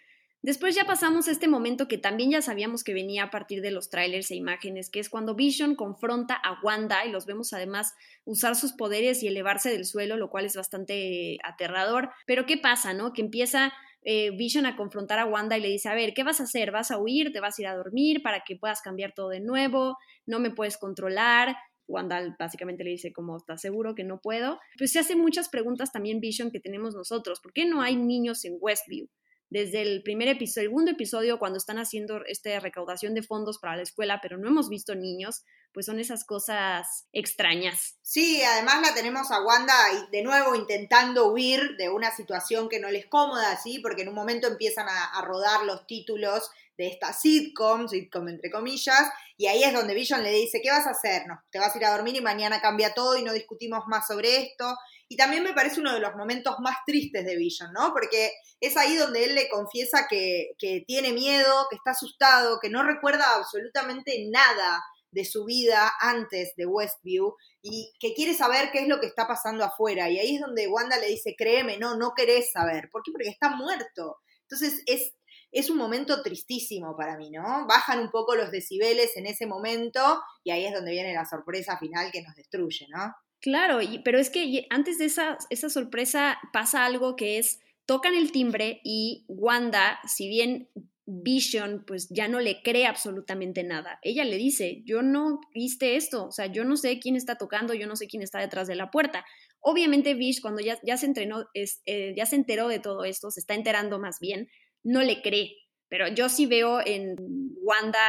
Después ya pasamos a este momento que también ya sabíamos que venía a partir de los trailers e imágenes, que es cuando Vision confronta a Wanda y los vemos además usar sus poderes y elevarse del suelo, lo cual es bastante aterrador. Pero ¿qué pasa, no? Que empieza eh, Vision a confrontar a Wanda y le dice, a ver, ¿qué vas a hacer? ¿Vas a huir? ¿Te vas a ir a dormir para que puedas cambiar todo de nuevo? ¿No me puedes controlar? Wanda básicamente le dice como, ¿estás seguro que no puedo? Pues se hace muchas preguntas también Vision que tenemos nosotros. ¿Por qué no hay niños en Westview? Desde el primer episodio, segundo episodio, cuando están haciendo esta recaudación de fondos para la escuela, pero no hemos visto niños, pues son esas cosas extrañas. Sí, además la tenemos a Wanda de nuevo intentando huir de una situación que no les cómoda, ¿sí? Porque en un momento empiezan a, a rodar los títulos de esta sitcom, sitcom entre comillas, y ahí es donde Vision le dice, ¿qué vas a hacer? No, te vas a ir a dormir y mañana cambia todo y no discutimos más sobre esto. Y también me parece uno de los momentos más tristes de Vision, ¿no? Porque es ahí donde él le confiesa que, que tiene miedo, que está asustado, que no recuerda absolutamente nada de su vida antes de Westview y que quiere saber qué es lo que está pasando afuera. Y ahí es donde Wanda le dice, créeme, no, no querés saber. ¿Por qué? Porque está muerto. Entonces es es un momento tristísimo para mí, ¿no? Bajan un poco los decibeles en ese momento y ahí es donde viene la sorpresa final que nos destruye, ¿no? Claro, pero es que antes de esa, esa sorpresa pasa algo que es, tocan el timbre y Wanda, si bien Vision pues ya no le cree absolutamente nada. Ella le dice, yo no viste esto, o sea, yo no sé quién está tocando, yo no sé quién está detrás de la puerta. Obviamente Vish cuando ya, ya se entrenó, es, eh, ya se enteró de todo esto, se está enterando más bien, no le cree. Pero yo sí veo en Wanda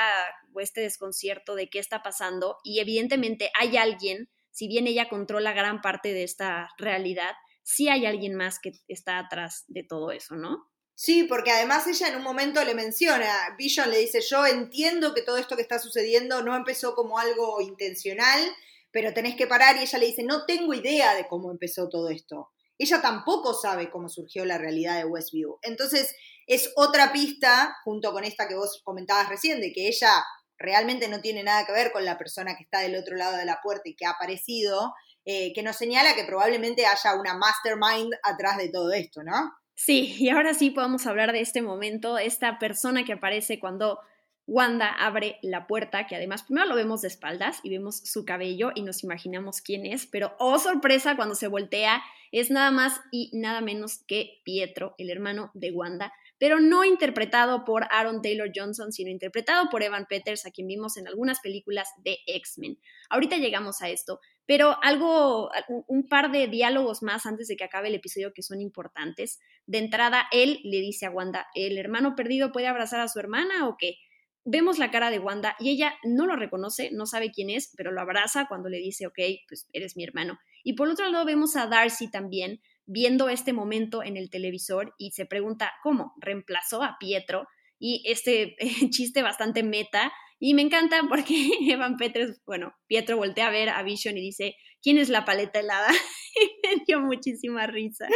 este desconcierto de qué está pasando y evidentemente hay alguien, si bien ella controla gran parte de esta realidad, sí hay alguien más que está atrás de todo eso, ¿no? Sí, porque además ella en un momento le menciona, Vision le dice, yo entiendo que todo esto que está sucediendo no empezó como algo intencional, pero tenés que parar y ella le dice, no tengo idea de cómo empezó todo esto. Ella tampoco sabe cómo surgió la realidad de Westview. Entonces, es otra pista, junto con esta que vos comentabas recién, de que ella realmente no tiene nada que ver con la persona que está del otro lado de la puerta y que ha aparecido, eh, que nos señala que probablemente haya una mastermind atrás de todo esto, ¿no? Sí, y ahora sí podemos hablar de este momento, esta persona que aparece cuando Wanda abre la puerta, que además primero lo vemos de espaldas y vemos su cabello y nos imaginamos quién es, pero oh sorpresa cuando se voltea, es nada más y nada menos que Pietro, el hermano de Wanda, pero no interpretado por Aaron Taylor Johnson, sino interpretado por Evan Peters, a quien vimos en algunas películas de X-Men. Ahorita llegamos a esto, pero algo, un par de diálogos más antes de que acabe el episodio que son importantes. De entrada, él le dice a Wanda, ¿el hermano perdido puede abrazar a su hermana o qué? Vemos la cara de Wanda y ella no lo reconoce, no sabe quién es, pero lo abraza cuando le dice, ok, pues eres mi hermano. Y por otro lado vemos a Darcy también, viendo este momento en el televisor y se pregunta cómo reemplazó a Pietro y este chiste bastante meta y me encanta porque Evan Peters, bueno, Pietro voltea a ver a Vision y dice, ¿quién es la paleta helada? y me dio muchísima risa.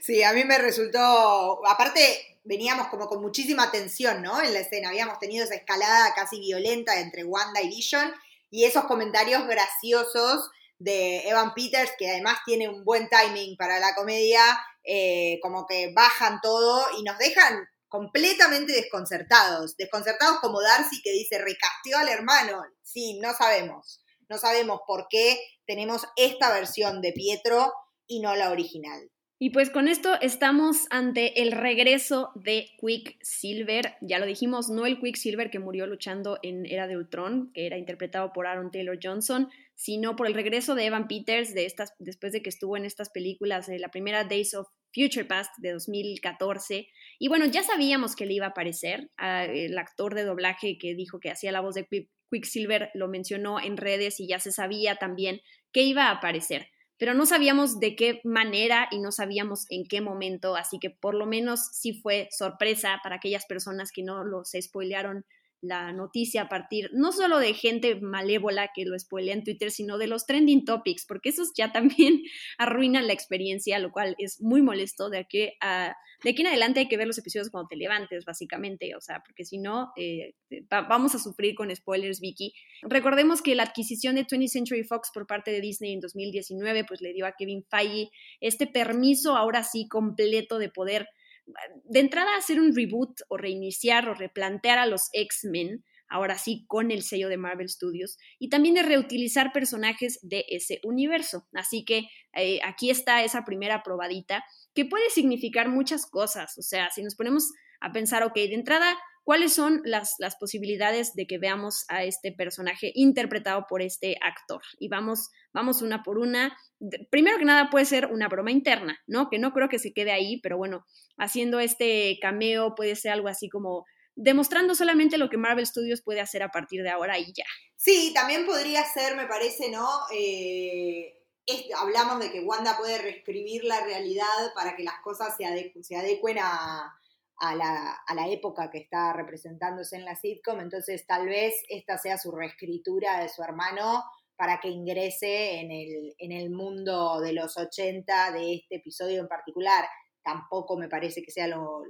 Sí, a mí me resultó, aparte veníamos como con muchísima tensión, ¿no? En la escena, habíamos tenido esa escalada casi violenta entre Wanda y Vision y esos comentarios graciosos de Evan Peters, que además tiene un buen timing para la comedia, eh, como que bajan todo y nos dejan completamente desconcertados, desconcertados como Darcy que dice, recasteó al hermano. Sí, no sabemos, no sabemos por qué tenemos esta versión de Pietro y no la original. Y pues con esto estamos ante el regreso de Quicksilver. Ya lo dijimos, no el Quicksilver que murió luchando en Era de Ultron, que era interpretado por Aaron Taylor Johnson, sino por el regreso de Evan Peters de estas, después de que estuvo en estas películas, de la primera Days of Future Past de 2014. Y bueno, ya sabíamos que le iba a aparecer. el actor de doblaje que dijo que hacía la voz de Quicksilver lo mencionó en redes y ya se sabía también que iba a aparecer pero no sabíamos de qué manera y no sabíamos en qué momento, así que por lo menos sí fue sorpresa para aquellas personas que no los spoilearon la noticia a partir no solo de gente malévola que lo spoilea en Twitter, sino de los trending topics, porque esos ya también arruinan la experiencia, lo cual es muy molesto. De aquí, a, de aquí en adelante hay que ver los episodios cuando te levantes, básicamente, o sea, porque si no, eh, vamos a sufrir con spoilers, Vicky. Recordemos que la adquisición de 20th Century Fox por parte de Disney en 2019, pues le dio a Kevin Feige este permiso ahora sí completo de poder de entrada hacer un reboot o reiniciar o replantear a los X-Men, ahora sí con el sello de Marvel Studios, y también de reutilizar personajes de ese universo. Así que eh, aquí está esa primera probadita que puede significar muchas cosas. O sea, si nos ponemos a pensar, ok, de entrada ¿Cuáles son las, las, posibilidades de que veamos a este personaje interpretado por este actor? Y vamos, vamos una por una. Primero que nada puede ser una broma interna, ¿no? Que no creo que se quede ahí, pero bueno, haciendo este cameo puede ser algo así como demostrando solamente lo que Marvel Studios puede hacer a partir de ahora y ya. Sí, también podría ser, me parece, ¿no? Eh, hablamos de que Wanda puede reescribir la realidad para que las cosas se, se adecuen a, la, época que está representándose en la sitcom, entonces tal vez esta sea su reescritura de su hermano para que ingrese en el, en el mundo de los 80 de este episodio en particular. Tampoco me parece que sea lo,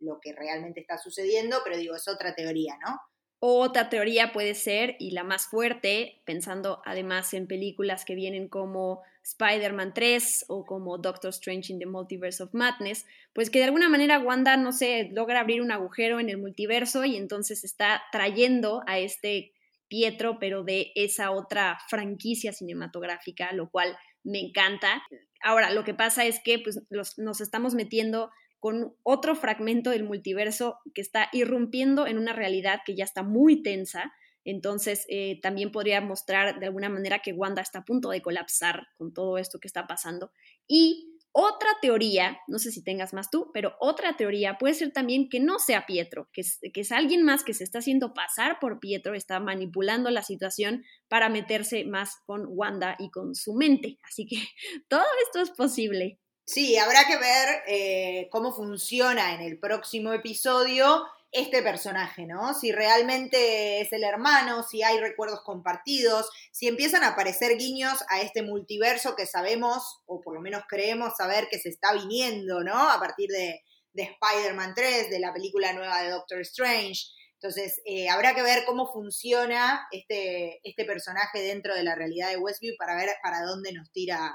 lo que realmente está sucediendo, pero digo, es otra teoría, ¿no? Otra teoría puede ser, y la más fuerte, pensando además en películas que vienen como Spider-Man 3 o como Doctor Strange in the Multiverse of Madness, pues que de alguna manera Wanda, no sé, logra abrir un agujero en el multiverso y entonces está trayendo a este Pietro, pero de esa otra franquicia cinematográfica, lo cual me encanta. Ahora, lo que pasa es que pues, nos estamos metiendo con otro fragmento del multiverso que está irrumpiendo en una realidad que ya está muy tensa. Entonces, eh, también podría mostrar de alguna manera que Wanda está a punto de colapsar con todo esto que está pasando. Y otra teoría, no sé si tengas más tú, pero otra teoría puede ser también que no sea Pietro, que es, que es alguien más que se está haciendo pasar por Pietro, está manipulando la situación para meterse más con Wanda y con su mente. Así que todo esto es posible. Sí, habrá que ver eh, cómo funciona en el próximo episodio este personaje, ¿no? Si realmente es el hermano, si hay recuerdos compartidos, si empiezan a aparecer guiños a este multiverso que sabemos, o por lo menos creemos saber que se está viniendo, ¿no? A partir de, Spider-Man 3, de la película nueva de Doctor Strange. Entonces, eh, habrá que ver cómo funciona este, este personaje dentro de la realidad de Westview para ver para dónde nos tira,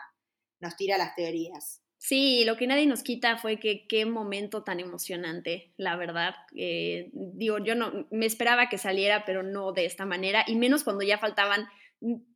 nos tira las teorías. Sí, lo que nadie nos quita fue que qué momento tan emocionante, la verdad. Eh, digo, yo no me esperaba que saliera, pero no de esta manera, y menos cuando ya faltaban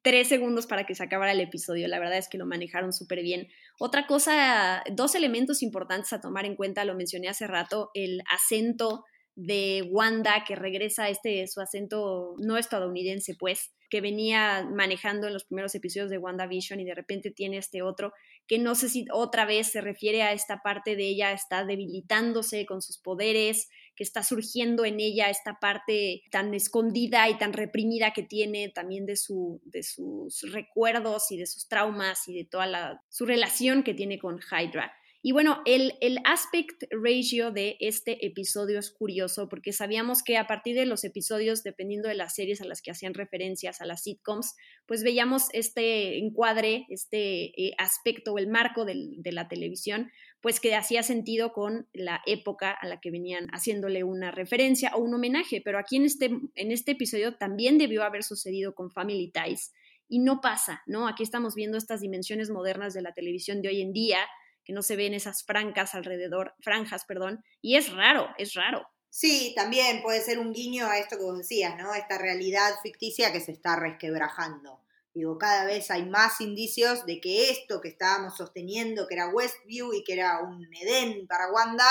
tres segundos para que se acabara el episodio. La verdad es que lo manejaron súper bien. Otra cosa, dos elementos importantes a tomar en cuenta, lo mencioné hace rato, el acento de Wanda que regresa este su acento no estadounidense pues que venía manejando en los primeros episodios de WandaVision y de repente tiene este otro que no sé si otra vez se refiere a esta parte de ella está debilitándose con sus poderes, que está surgiendo en ella esta parte tan escondida y tan reprimida que tiene también de, su, de sus recuerdos y de sus traumas y de toda su relación que tiene con Hydra. Y bueno, el, el, aspect ratio de este episodio es curioso porque sabíamos que a partir de los episodios, dependiendo de las series a las que hacían referencias, a las sitcoms, pues veíamos este encuadre, este eh, aspecto o el marco de la televisión, pues que hacía sentido con la época a la que venían haciéndole una referencia o un homenaje. Pero aquí en este, en este episodio también debió haber sucedido con Family Ties. Y no pasa, ¿no? Aquí estamos viendo estas dimensiones modernas de la televisión de hoy en día, que no se ven esas francas alrededor, franjas, perdón, y es raro, es raro. Sí, también puede ser un guiño a esto que vos decías, ¿no? Esta realidad ficticia que se está resquebrajando. Digo, cada vez hay más indicios de que esto que estábamos sosteniendo, que era Westview y que era un Edén para Wanda,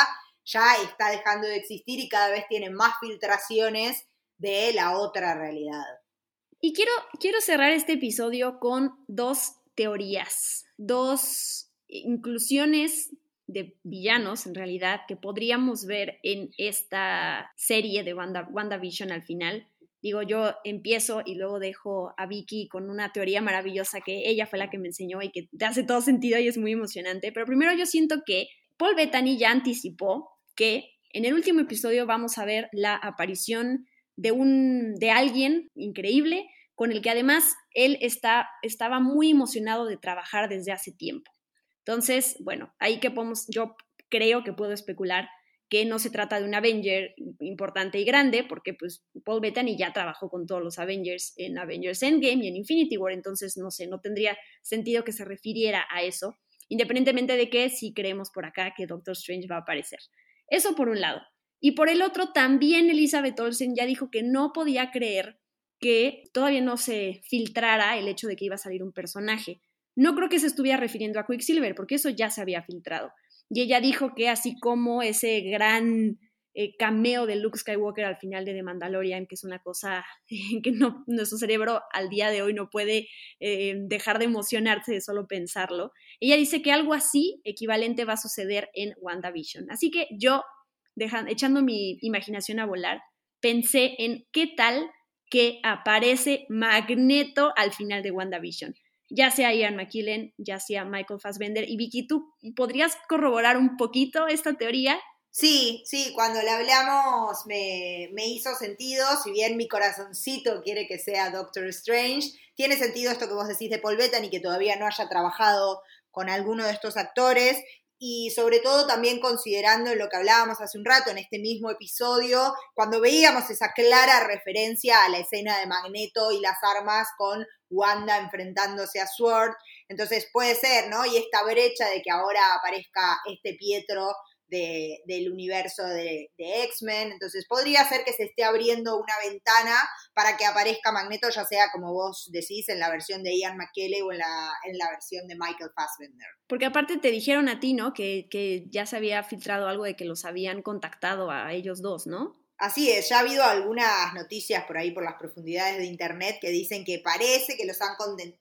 ya está dejando de existir y cada vez tiene más filtraciones de la otra realidad. Y quiero, quiero cerrar este episodio con dos teorías, dos inclusiones de villanos, en realidad, que podríamos ver en esta serie de Wanda, WandaVision al final. Digo, yo empiezo y luego dejo a Vicky con una teoría maravillosa que ella fue la que me enseñó y que te hace todo sentido y es muy emocionante. Pero primero yo siento que Paul Bettany ya anticipó que en el último episodio vamos a ver la aparición de un de alguien increíble con el que además él está, estaba muy emocionado de trabajar desde hace tiempo. Entonces, bueno, ahí que podemos, yo creo que puedo especular que no se trata de un Avenger importante y grande, porque pues Paul Bettany ya trabajó con todos los Avengers en Avengers Endgame y en Infinity War, entonces no sé, no tendría sentido que se refiriera a eso, independientemente de que si creemos por acá que Doctor Strange va a aparecer. Eso por un lado. Y por el otro, también Elizabeth Olsen ya dijo que no podía creer que todavía no se filtrara el hecho de que iba a salir un personaje. No creo que se estuviera refiriendo a Quicksilver, porque eso ya se había filtrado. Y ella dijo que así como ese gran eh, cameo de Luke Skywalker al final de The Mandalorian, que es una cosa que no, nuestro cerebro al día de hoy no puede eh, dejar de emocionarse de solo pensarlo, ella dice que algo así equivalente va a suceder en WandaVision. Así que yo echando mi imaginación a volar, pensé en qué tal que aparece Magneto al final de WandaVision. Ya sea Ian McKellen, ya sea Michael Fassbender. Y Vicky, ¿tú podrías corroborar un poquito esta teoría? Sí, sí, cuando le hablamos me, me, hizo sentido, si bien mi corazoncito quiere que sea Doctor Strange, tiene sentido esto que vos decís de Paul Bettany, que todavía no haya trabajado con alguno de estos actores, y sobre todo también considerando lo que hablábamos hace un rato en este mismo episodio, cuando veíamos esa clara referencia a la escena de Magneto y las armas con Wanda enfrentándose a Sword, entonces puede ser, ¿no? Y esta brecha de que ahora aparezca este Pietro del universo de, X-Men. Entonces podría ser que se esté abriendo una ventana para que aparezca Magneto, ya sea como vos decís, en la versión de Ian McKellen o en la, en la versión de Michael Fassbender. Porque aparte te dijeron a ti, ¿no? Que, que ya se había filtrado algo de que los habían contactado a ellos dos, ¿no? Así es, ya ha habido algunas noticias por ahí por las profundidades de Internet que dicen que parece que los han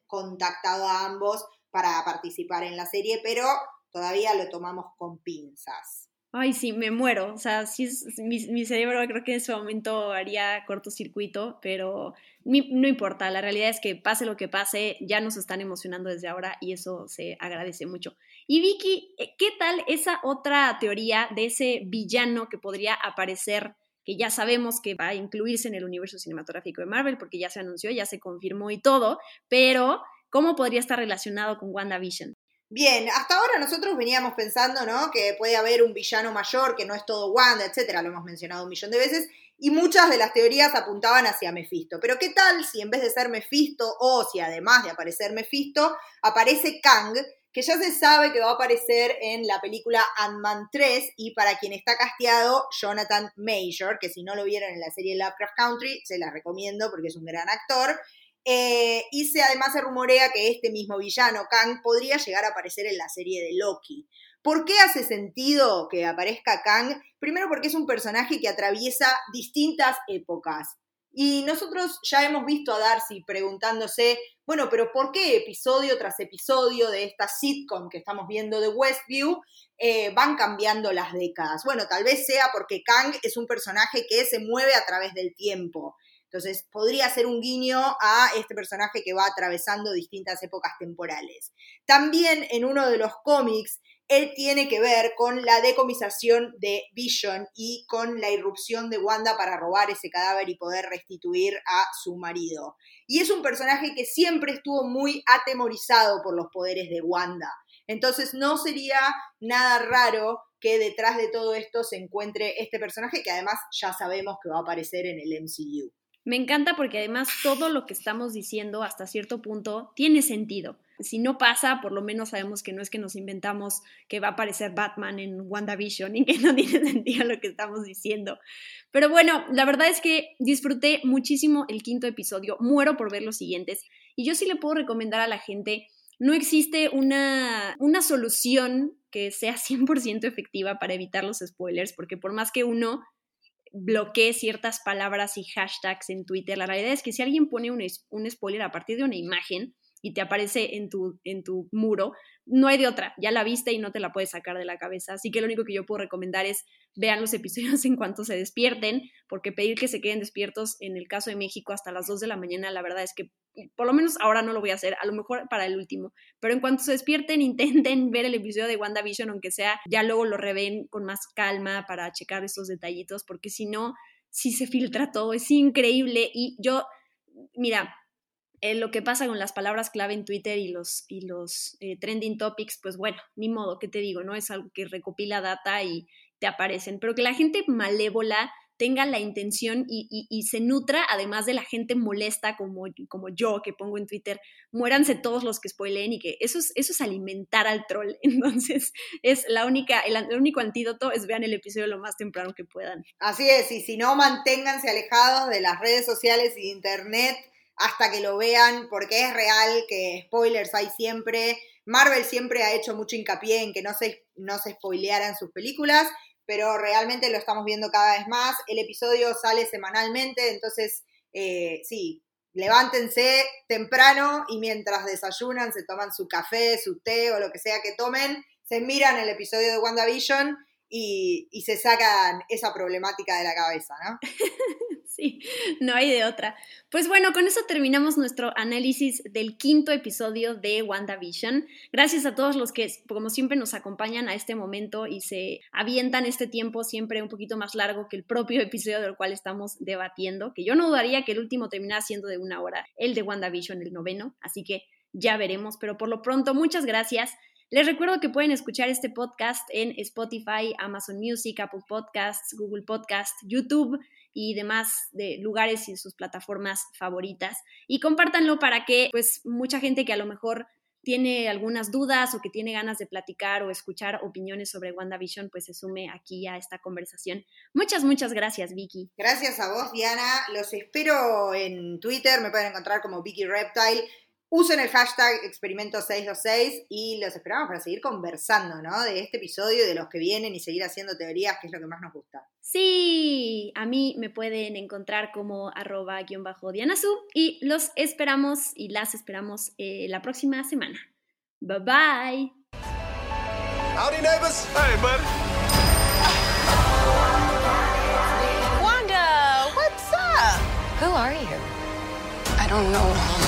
contactado a ambos para participar en la serie, pero todavía lo tomamos con pinzas. Ay, sí, me muero. O sea, sí, mi, cerebro creo que en ese momento haría cortocircuito, pero no importa. La realidad es que pase lo que pase, ya nos están emocionando desde ahora y eso se agradece mucho. Y Vicky, eh, ¿qué tal esa otra teoría de ese villano que podría aparecer? Que ya sabemos que va a incluirse en el universo cinematográfico de Marvel, porque ya se anunció, ya se confirmó y todo, pero ¿cómo podría estar relacionado con WandaVision? Bien, hasta ahora nosotros veníamos pensando, ¿no? Que puede haber un villano mayor, que no es todo Wanda, etcétera, lo hemos mencionado un millón de veces, y muchas de las teorías apuntaban hacia Mephisto. Pero ¿qué tal si en vez de ser Mephisto, o si además de aparecer Mephisto, aparece Kang, que ya se sabe que va a aparecer en la película Ant-Man 3, y para quien está casteado, Jonathan Major, que si no lo vieron en la serie Lovecraft Country, se la recomiendo porque es un gran actor. Eh, y se, además se rumorea que este mismo villano, Kang, podría llegar a aparecer en la serie de Loki. ¿Por qué hace sentido que aparezca Kang? Primero porque es un personaje que atraviesa distintas épocas. Y nosotros ya hemos visto a Darcy preguntándose, bueno, pero ¿por qué episodio tras episodio de esta sitcom que estamos viendo de Westview eh, van cambiando las décadas? Bueno, tal vez sea porque Kang es un personaje que se mueve a través del tiempo. Entonces, podría ser un guiño a este personaje que va atravesando distintas épocas temporales. También en uno de los cómics, él tiene que ver con la decomisación de Vision y con la irrupción de Wanda para robar ese cadáver y poder restituir a su marido. Y es un personaje que siempre estuvo muy atemorizado por los poderes de Wanda. Entonces no sería nada raro que detrás de todo esto se encuentre este personaje que además ya sabemos que va a aparecer en el MCU. Me encanta porque además todo lo que estamos diciendo hasta cierto punto tiene sentido. Si no pasa, por lo menos sabemos que no es que nos inventamos que va a aparecer Batman en WandaVision y que no tiene sentido lo que estamos diciendo. Pero bueno, la verdad es que disfruté muchísimo el quinto episodio, muero por ver los siguientes y yo sí le puedo recomendar a la gente, no existe una, una solución que sea 100% efectiva para evitar los spoilers, porque por más que uno bloquee ciertas palabras y hashtags en Twitter. La realidad es que si alguien pone un, un spoiler a partir de una imagen, y te aparece en tu, en tu muro, no hay de otra, ya la viste y no te la puedes sacar de la cabeza. Así que lo único que yo puedo recomendar es vean los episodios en cuanto se despierten, porque pedir que se queden despiertos en el caso de México hasta las 2 de la mañana, la verdad es que por lo menos ahora no lo voy a hacer, a lo mejor para el último, pero en cuanto se despierten, intenten ver el episodio de WandaVision, aunque sea, ya luego lo reven con más calma para checar estos detallitos, porque si no, si se filtra todo, es increíble y yo, mira, eh, lo que pasa con las palabras clave en Twitter y los, y los eh, trending topics, pues bueno, ni modo, ¿qué te digo? ¿No? Es algo que recopila data y te aparecen, pero que la gente malévola tenga la intención y, se nutra, además de la gente molesta como, como yo que pongo en Twitter, muéranse todos los que spoileen y que eso es, eso es alimentar al troll. Entonces, es la única, el, el, único antídoto es vean el episodio lo más temprano que puedan. Así es, y si no, manténganse alejados de las redes sociales y internet hasta que lo vean, porque es real que spoilers hay siempre. Marvel siempre ha hecho mucho hincapié en que no se, no se spoilearan sus películas, pero realmente lo estamos viendo cada vez más. El episodio sale semanalmente, entonces eh, sí, levántense temprano y mientras desayunan, se toman su café, su té o lo que sea que tomen, se miran el episodio de WandaVision y, y se sacan esa problemática de la cabeza, ¿no? No hay de otra. Pues bueno, con eso terminamos nuestro análisis del quinto episodio de WandaVision. Gracias a todos los que, como siempre, nos acompañan a este momento y se avientan este tiempo siempre un poquito más largo que el propio episodio del cual estamos debatiendo, que yo no dudaría que el último terminara siendo de una hora, el de WandaVision, el noveno, así que ya veremos, pero por lo pronto, muchas gracias. Les recuerdo que pueden escuchar este podcast en Spotify, Amazon Music, Apple Podcasts, Google Podcasts, YouTube y demás de lugares y sus plataformas favoritas. Y compártanlo para que pues mucha gente que a lo mejor tiene algunas dudas o que tiene ganas de platicar o escuchar opiniones sobre WandaVision, pues se sume aquí a esta conversación. Muchas, muchas gracias, Vicky. Gracias a vos, Diana. Los espero en Twitter, me pueden encontrar como Vicky Reptile. Usen el hashtag experimento626 y los esperamos para seguir conversando, ¿no? De este episodio y de los que vienen y seguir haciendo teorías, que es lo que más nos gusta. Sí, a mí me pueden encontrar como arroba guion bajo Dianasu y los esperamos y las esperamos eh, la próxima semana. Bye bye. Howdy, neighbors. Hey, bud. Wanda, what's up? Who are you? I don't know.